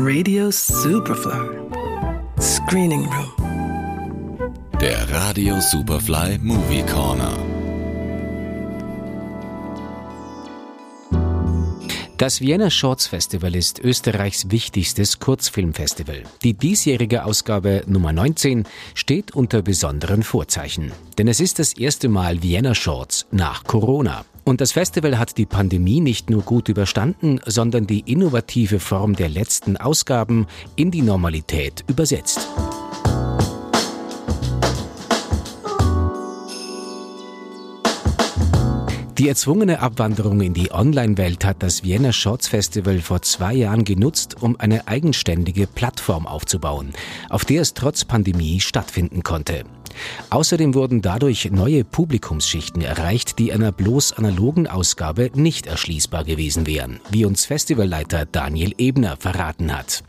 Radio Superfly. Screening Room. Der Radio Superfly Movie Corner. Das Vienna Shorts Festival ist Österreichs wichtigstes Kurzfilmfestival. Die diesjährige Ausgabe Nummer 19 steht unter besonderen Vorzeichen. Denn es ist das erste Mal Vienna Shorts nach Corona. Und das Festival hat die Pandemie nicht nur gut überstanden, sondern die innovative Form der letzten Ausgaben in die Normalität übersetzt. Die erzwungene Abwanderung in die Online-Welt hat das Vienna Shorts Festival vor zwei Jahren genutzt, um eine eigenständige Plattform aufzubauen, auf der es trotz Pandemie stattfinden konnte. Außerdem wurden dadurch neue Publikumsschichten erreicht, die einer bloß analogen Ausgabe nicht erschließbar gewesen wären, wie uns Festivalleiter Daniel Ebner verraten hat.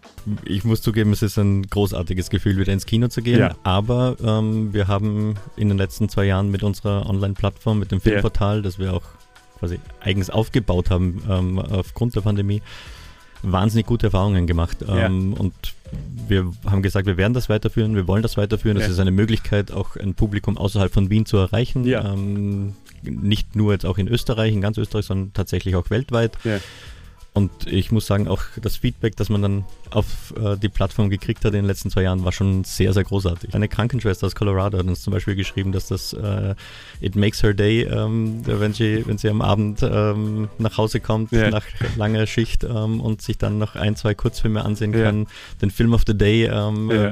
Ich muss zugeben, es ist ein großartiges Gefühl, wieder ins Kino zu gehen. Ja. Aber ähm, wir haben in den letzten zwei Jahren mit unserer Online-Plattform, mit dem Filmportal, ja. das wir auch quasi eigens aufgebaut haben ähm, aufgrund der Pandemie, wahnsinnig gute Erfahrungen gemacht. Ähm, ja. Und wir haben gesagt, wir werden das weiterführen, wir wollen das weiterführen. Das ja. ist eine Möglichkeit, auch ein Publikum außerhalb von Wien zu erreichen. Ja. Ähm, nicht nur jetzt auch in Österreich, in ganz Österreich, sondern tatsächlich auch weltweit. Und ich muss sagen, auch das Feedback, das man dann auf äh, die Plattform gekriegt hat in den letzten zwei Jahren, war schon sehr, sehr großartig. Eine Krankenschwester aus Colorado hat uns zum Beispiel geschrieben, dass das äh, It makes her day, ähm, wenn, sie, wenn sie am Abend ähm, nach Hause kommt, yeah. nach langer Schicht ähm, und sich dann noch ein, zwei Kurzfilme ansehen yeah. kann, den Film of the Day yeah. äh,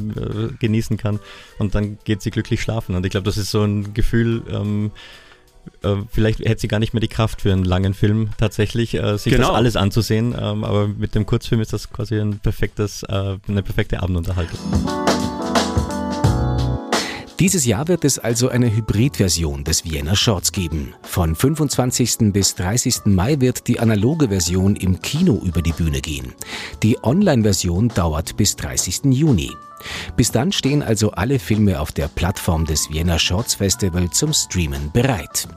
genießen kann und dann geht sie glücklich schlafen. Und ich glaube, das ist so ein Gefühl, ähm, äh, vielleicht hätte sie gar nicht mehr die Kraft für einen langen Film tatsächlich, äh, sich genau. das alles anzusehen. Ähm, aber mit dem Kurzfilm ist das quasi ein perfektes, äh, eine perfekte Abendunterhaltung. Dieses Jahr wird es also eine Hybridversion des Vienna Shorts geben. Von 25. bis 30. Mai wird die analoge Version im Kino über die Bühne gehen. Die Online-Version dauert bis 30. Juni. Bis dann stehen also alle Filme auf der Plattform des Vienna Shorts Festival zum Streamen bereit.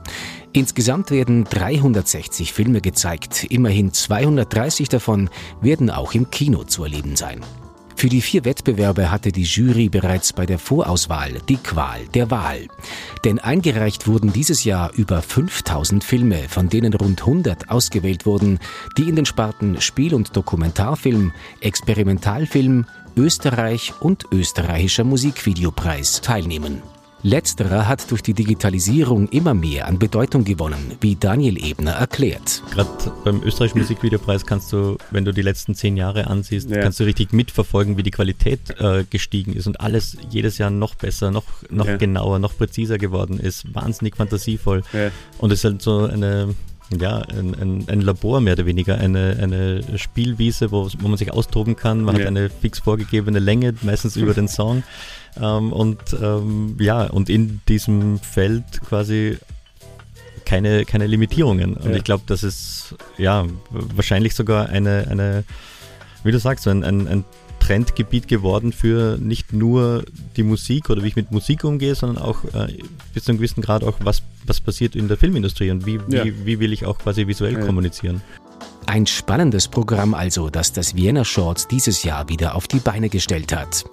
Insgesamt werden 360 Filme gezeigt, immerhin 230 davon werden auch im Kino zu erleben sein. Für die vier Wettbewerbe hatte die Jury bereits bei der Vorauswahl die Qual der Wahl. Denn eingereicht wurden dieses Jahr über 5000 Filme, von denen rund 100 ausgewählt wurden, die in den Sparten Spiel- und Dokumentarfilm, Experimentalfilm, Österreich und österreichischer Musikvideopreis teilnehmen. Letzterer hat durch die Digitalisierung immer mehr an Bedeutung gewonnen, wie Daniel Ebner erklärt. Gerade beim österreichischen Musikvideopreis kannst du, wenn du die letzten zehn Jahre ansiehst, ja. kannst du richtig mitverfolgen, wie die Qualität äh, gestiegen ist und alles jedes Jahr noch besser, noch, noch ja. genauer, noch präziser geworden ist. Wahnsinnig fantasievoll. Ja. Und es ist halt so eine, ja, ein, ein, ein, Labor mehr oder weniger, eine, eine Spielwiese, wo, wo man sich austoben kann. Man ja. hat eine fix vorgegebene Länge, meistens über den Song. Ähm, und ähm, ja, und in diesem Feld quasi keine, keine Limitierungen. Und ja. ich glaube, das ist ja wahrscheinlich sogar eine, eine wie du sagst, ein, ein, ein Trendgebiet geworden für nicht nur die Musik oder wie ich mit Musik umgehe, sondern auch äh, bis zu einem gewissen Grad auch, was, was passiert in der Filmindustrie und wie, ja. wie, wie will ich auch quasi visuell ja. kommunizieren. Ein spannendes Programm also, das das Vienna Shorts dieses Jahr wieder auf die Beine gestellt hat.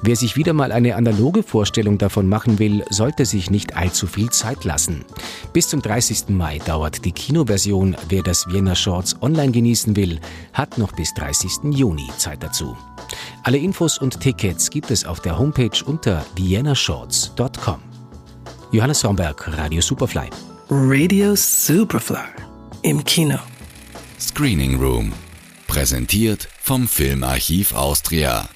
Wer sich wieder mal eine analoge Vorstellung davon machen will, sollte sich nicht allzu viel Zeit lassen. Bis zum 30. Mai dauert die Kinoversion. Wer das Vienna Shorts online genießen will, hat noch bis 30. Juni Zeit dazu. Alle Infos und Tickets gibt es auf der Homepage unter viennashorts.com. Johannes Romberg, Radio Superfly. Radio Superfly im Kino. Screening Room. Präsentiert vom Filmarchiv Austria.